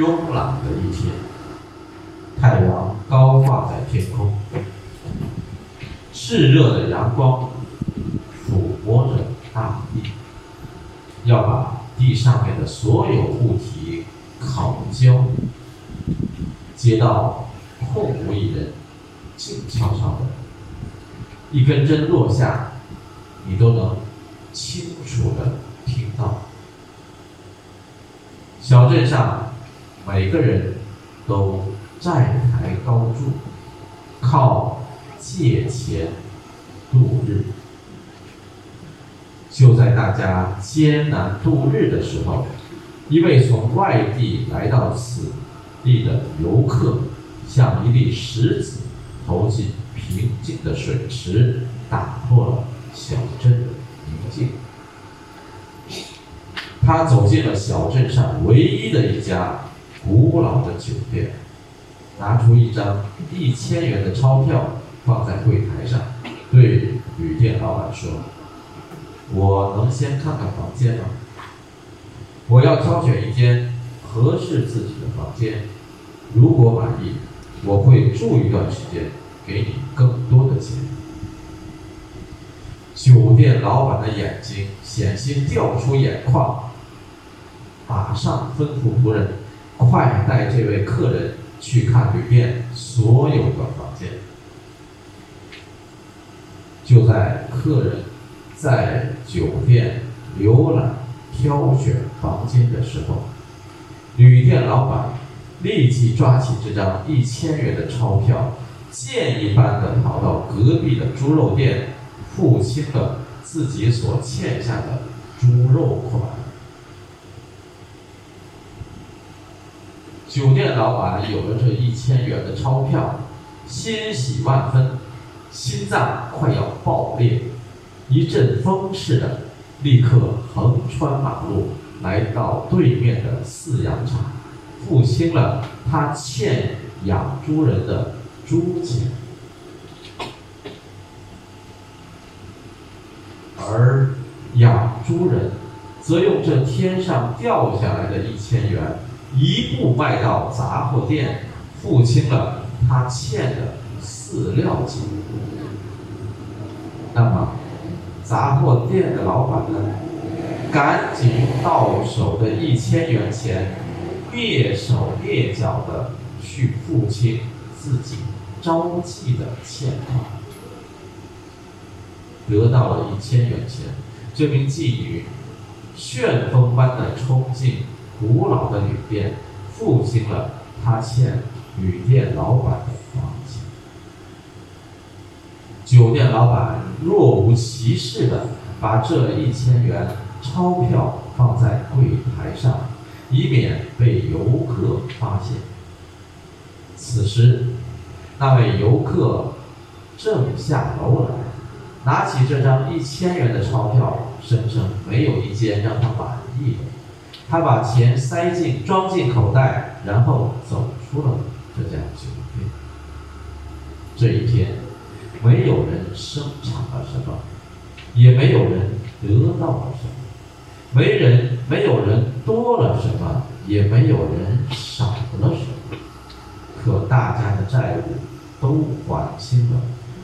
慵懒的一天，太阳高挂在天空，炽热的阳光抚摸着大地，要把地上面的所有物体烤焦。街道空无一人，静悄悄的，一根针落下，你都能清楚的听到。小镇上，每个人都债台高筑，靠借钱度日。就在大家艰难度日的时候，一位从外地来到此地的游客，像一粒石子投进平静的水池，打破了小镇的宁静。他走进了小镇上唯一的一家古老的酒店，拿出一张一千元的钞票放在柜台上，对旅店老板说：“我能先看看房间吗？我要挑选一间合适自己的房间，如果满意，我会住一段时间，给你更多的钱。”酒店老板的眼睛险些掉出眼眶。马上吩咐仆人，快带这位客人去看旅店所有的房间。就在客人在酒店浏览、挑选房间的时候，旅店老板立即抓起这张一千元的钞票，箭一般的跑到隔壁的猪肉店，付清了自己所欠下的猪肉款。酒店老板有了这一千元的钞票，欣喜万分，心脏快要爆裂，一阵风似的，立刻横穿马路，来到对面的饲养场，付清了他欠养猪人的猪钱，而养猪人则用这天上掉下来的一千元。一步迈到杂货店，付清了他欠的饲料钱。那么，杂货店的老板呢？赶紧到手的一千元钱，蹑手蹑脚的去付清自己招妓的欠款。得到了一千元钱，这名妓女旋风般的冲进。古老的旅店付清了他欠旅店老板的房钱，酒店老板若无其事的把这一千元钞票放在柜台上，以免被游客发现。此时，那位游客正下楼来，拿起这张一千元的钞票，声称没有一件让他满意的。他把钱塞进装进口袋，然后走出了这家酒店。这一天，没有人生产了什么，也没有人得到了什么，没人没有人多了什么，也没有人少了什么。可大家的债务都还清了，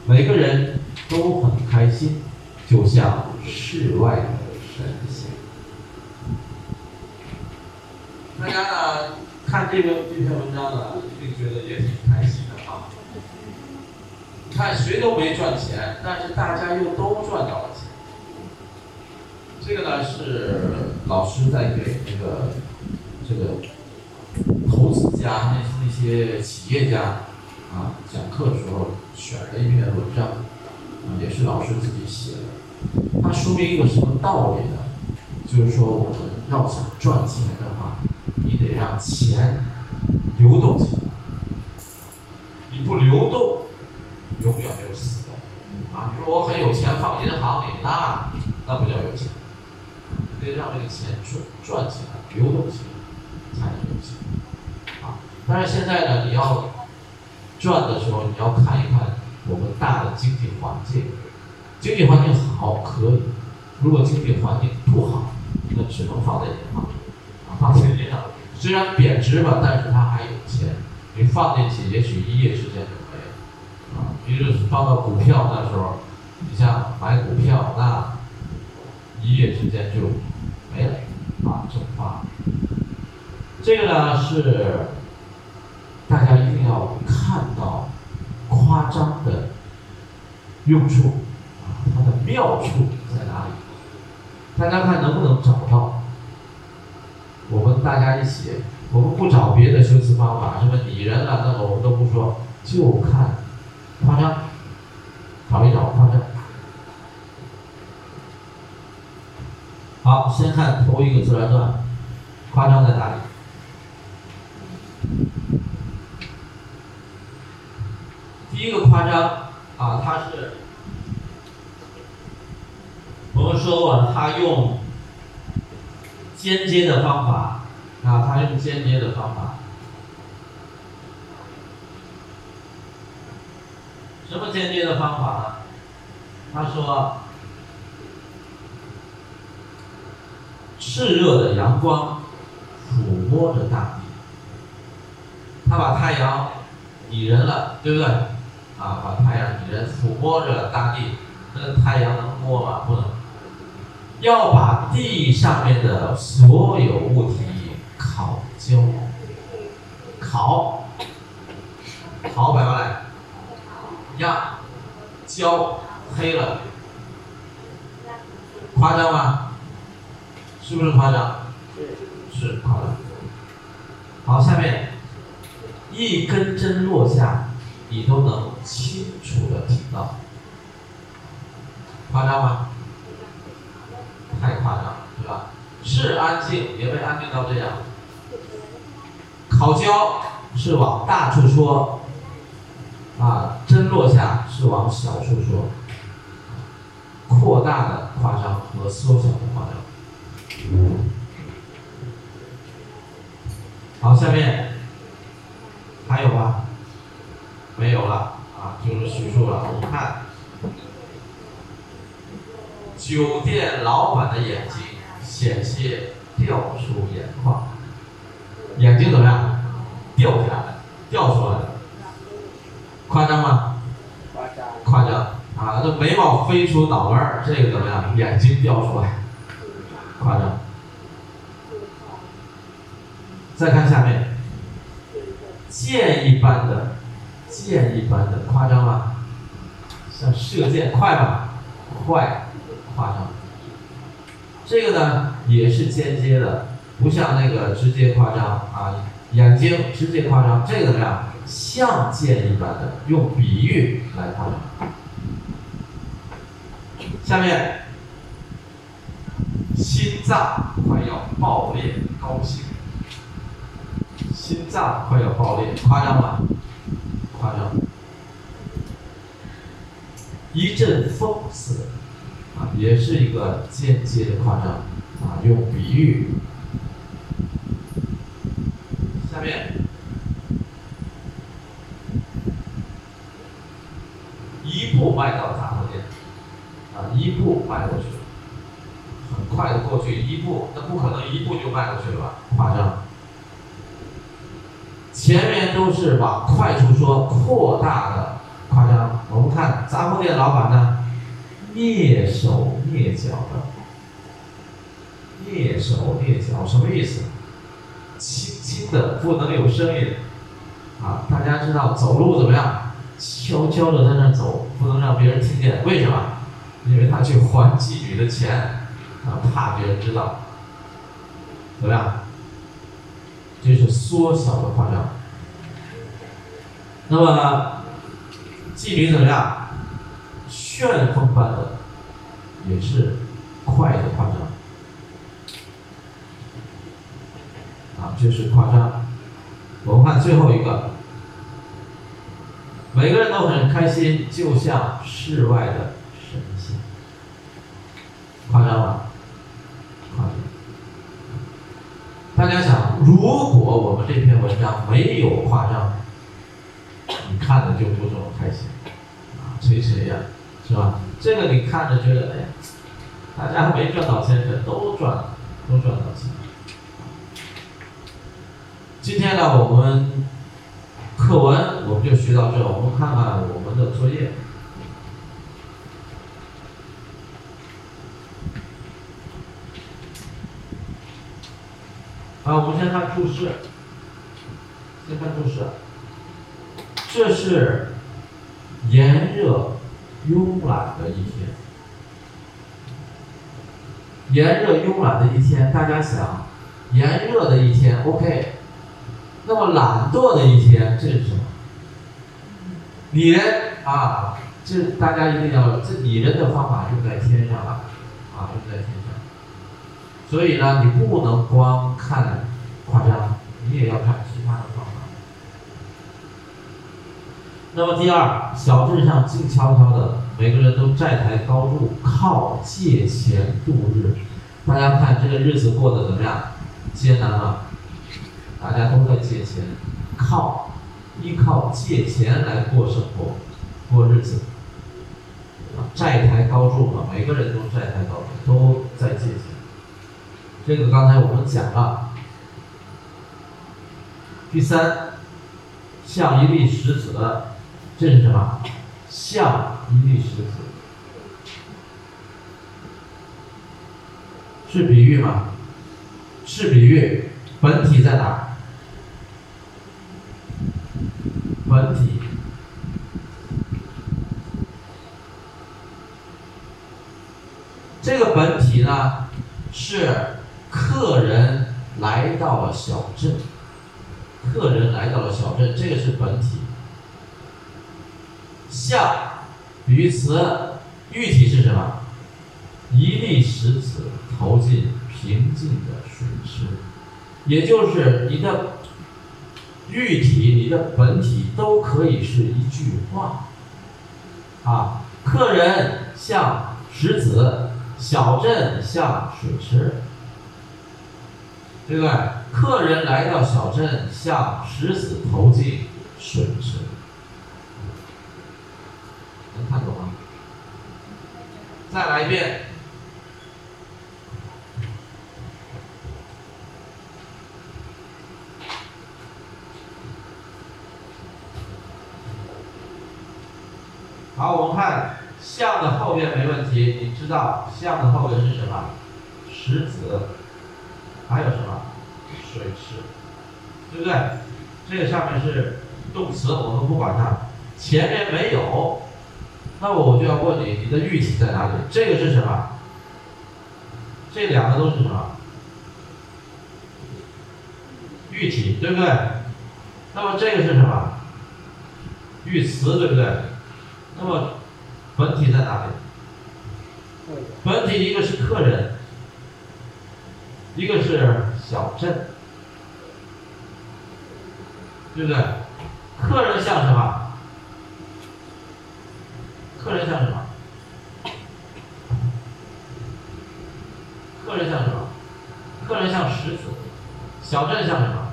每个人都很开心，就像世外的神仙。大家呢看这个这篇文章呢，一定觉得也挺开心的啊。看谁都没赚钱，但是大家又都赚到了钱。这个呢是老师在给那个这个投资家那那些企业家啊讲课的时候选了一篇文章，也是老师自己写的。它说明一个什么道理呢？就是说我们要想赚钱的话。你得让钱流动起来，你不流动，永远没有死的。啊，你说我很有钱，放银行里，那那不叫有钱。你得让这个钱赚赚起来，流动起来，才能有钱。啊，但是现在呢，你要赚的时候，你要看一看我们大的经济环境。经济环境好可以，如果经济环境不好，那只能放在银行。放在银行，虽然贬值吧，但是它还有钱，你放进去，也许一夜之间就没了，啊，比如放到股票那时候，你像买股票，那一夜之间就没了，啊，蒸发。这个呢是大家一定要看到夸张的用处，啊，它的妙处在哪里？大家看能不能找到？大家一起，我们不找别的修辞方法，什么拟人了，那个我们都不说，就看夸张，找一找夸张。好，先看头一个自然段，夸张在哪里？第一个夸张啊，它是我们说过，他用。间接的方法啊，他用间接的方法。什么间接的方法呢？他说，炽热的阳光抚摸着大地，他把太阳拟人了，对不对？啊，把太阳拟人，抚摸着大地，那太阳能摸吗？不能。要把地上面的所有物体烤焦，烤，烤白过来，压，焦，黑了，夸张吗？是不是夸张？是夸张。好，下面，一根针落下，你都能清楚的听到，夸张吗？太夸张，对吧？是安静，也被安静到这样。烤焦是往大处说，啊，针落下是往小处说。扩大的夸张和缩小的夸张。好，下面还有吧？没有了啊，就是叙述了。你看。酒店老板的眼睛险些掉出眼眶，眼睛怎么样？掉下来，掉出来了，夸张吗？夸张啊！这眉毛飞出脑门儿，这个怎么样？眼睛掉出来，夸张。再看下面，箭一般的，箭一般的，夸张吗？像射箭快吗？快。夸张，这个呢也是间接的，不像那个直接夸张啊。眼睛直接夸张，这个怎么样？像箭一般的，用比喻来夸张。下面，心脏快要爆裂，高兴。心脏快要爆裂，夸张吗？夸张。一阵风似的。啊，也是一个间接的夸张，啊，用比喻。下面，一步迈到杂货店，啊，一步迈过去了，很快的过去一步，那不可能一步就迈过去了吧？夸张。前面都是往快处说，扩大的夸张。我们看杂货店老板呢？蹑手蹑脚的，蹑手蹑脚什么意思？轻轻的，不能有声音。啊，大家知道走路怎么样？悄悄的在那走，不能让别人听见。为什么？因为他去还妓女的钱，啊，怕别人知道。怎么样？这是缩小的夸张。那么，妓女怎么样？旋风般的，也是快的夸张，啊，就是夸张。我们看最后一个，每个人都很开心，就像世外的神仙，夸张吗？夸张。大家想，如果我们这篇文章没有夸张，你看的就不这么开心，啊，吹谁呀？是吧？这个你看着觉得，哎呀，大家没赚到钱，的都赚，都赚到钱。今天呢，我们课文我们就学到这，我们看看我们的作业。好，我们先看注释。先看注释。这是炎热、慵懒的一天。炎热、慵懒的一天，大家想，炎热的一天，OK。那么懒惰的一天，这是什么？你人啊，这大家一定要，这拟人的方法用在天上了，啊，用在天上。所以呢，你不能光看夸张，你也要看其他的方法。那么第二，小镇上静悄悄的，每个人都债台高筑，靠借钱度日。大家看这个日子过得怎么样？艰难吗？大家都在借钱，靠依靠借钱来过生活、过日子。债台高筑嘛，每个人都债台高筑，都在借钱。这个刚才我们讲了。第三，像一粒石子，这是什么？像一粒石子，是比喻吗？是比喻，本体在哪？本体，这个本体呢是。客人来到了小镇，客人来到了小镇，这个是本体。像，比喻词，喻体是什么？一粒石子投进平静的水池，也就是你的喻体、你的本体都可以是一句话。啊，客人像石子，小镇像水池。对不对？客人来到小镇，向石子投进水池，能看懂吗？再来一遍。好，我们看“象”的后边没问题，你知道“象”的后边是什么？石子。还有什么？水池，对不对？这个上面是动词，我们不管它。前面没有，那么我就要问你，你的喻体在哪里？这个是什么？这两个都是什么？喻体，对不对？那么这个是什么？喻词，对不对？那么本体在哪里？本体一个是客人。一个是小镇，对不对？客人像什么？客人像什么？客人像什么？客人像石子。小镇像什么？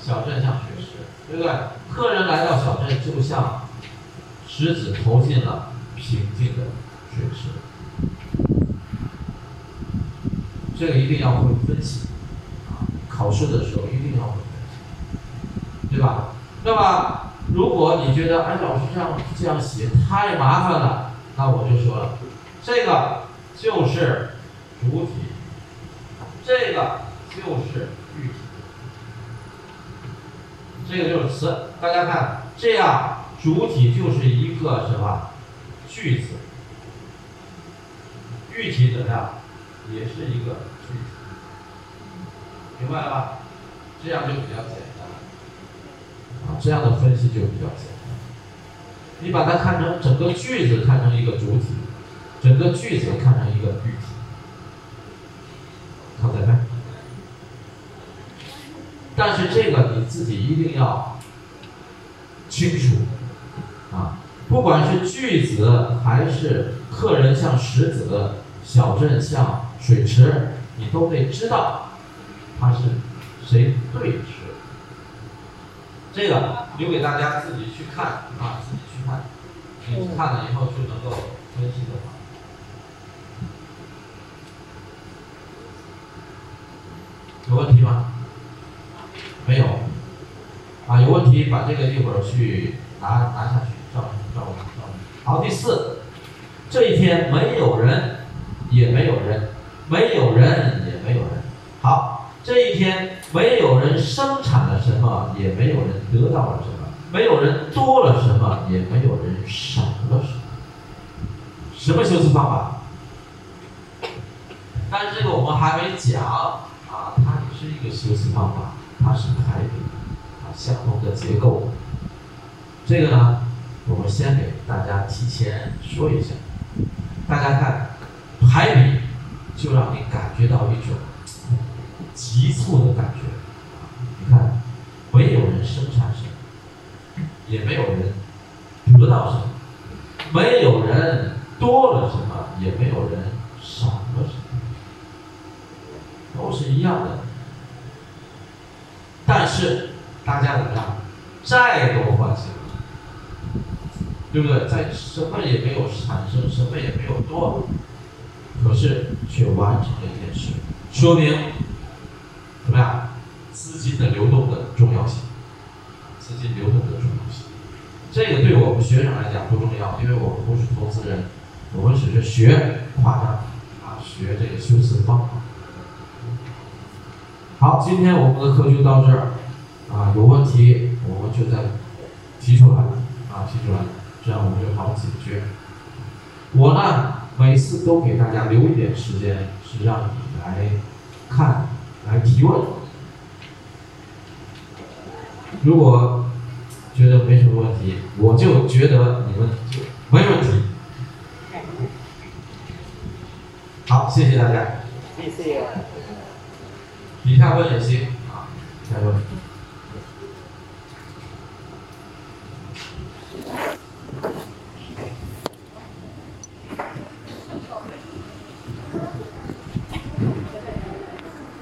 小镇像水池，对不对？客人来到小镇，就像石子投进了平静的水池。这个一定要会分析，啊，考试的时候一定要会分析，对吧？那么，如果你觉得哎，老师这样这样写太麻烦了，那我就说了，这个就是主体，这个就是喻体，这个就是词。大家看，这样主体就是一个什么句子，喻体怎么样？也是一个句子，明白了吧？这样就比较简单，这样的分析就比较简单。你把它看成整个句子看成一个主体，整个句子看成一个句体，好再看。但是这个你自己一定要清楚，啊，不管是句子还是客人像石子，小镇像。水池，你都得知道，它是谁对池。这个留给大家自己去看啊，自己去看。你看了以后就能够分析的话，有问题吗？没有。啊，有问题把这个一会儿去拿拿下去，照照照。好，第四，这一天没有人，也没有人，没有人也没有人。这一天没有人生产了什么，也没有人得到了什么，没有人多了什么，也没有人少了什么。什么修辞方法？但是这个我们还没讲啊，它也是一个修辞方法，它是排比啊，相同的结构。这个呢，我们先给大家提前说一下，大家看排比，就让你感觉到一种急促的感觉。你看，没有人生产什么，也没有人得到什么，没有人多了什么，也没有人少了什么。都是一样的，但是大家怎么样？债都还清了，对不对？在什么也没有产生，什么也没有多，可是却完成了一件事，说明怎么样？资金的流动的重要性，资金流动的重要性。这个对我们学生来讲不重要，因为我们不是投资人，我们只是学夸张啊，学这个修辞方法。好，今天我们的课就到这儿，啊，有问题我们就再提出来，啊，提出来，这样我们就好解决。我呢，每次都给大家留一点时间，是让你来看，来提问。如果觉得没什么问题，我就觉得你们就没问题。好，谢谢大家。谢谢。底下问也行啊，底下问。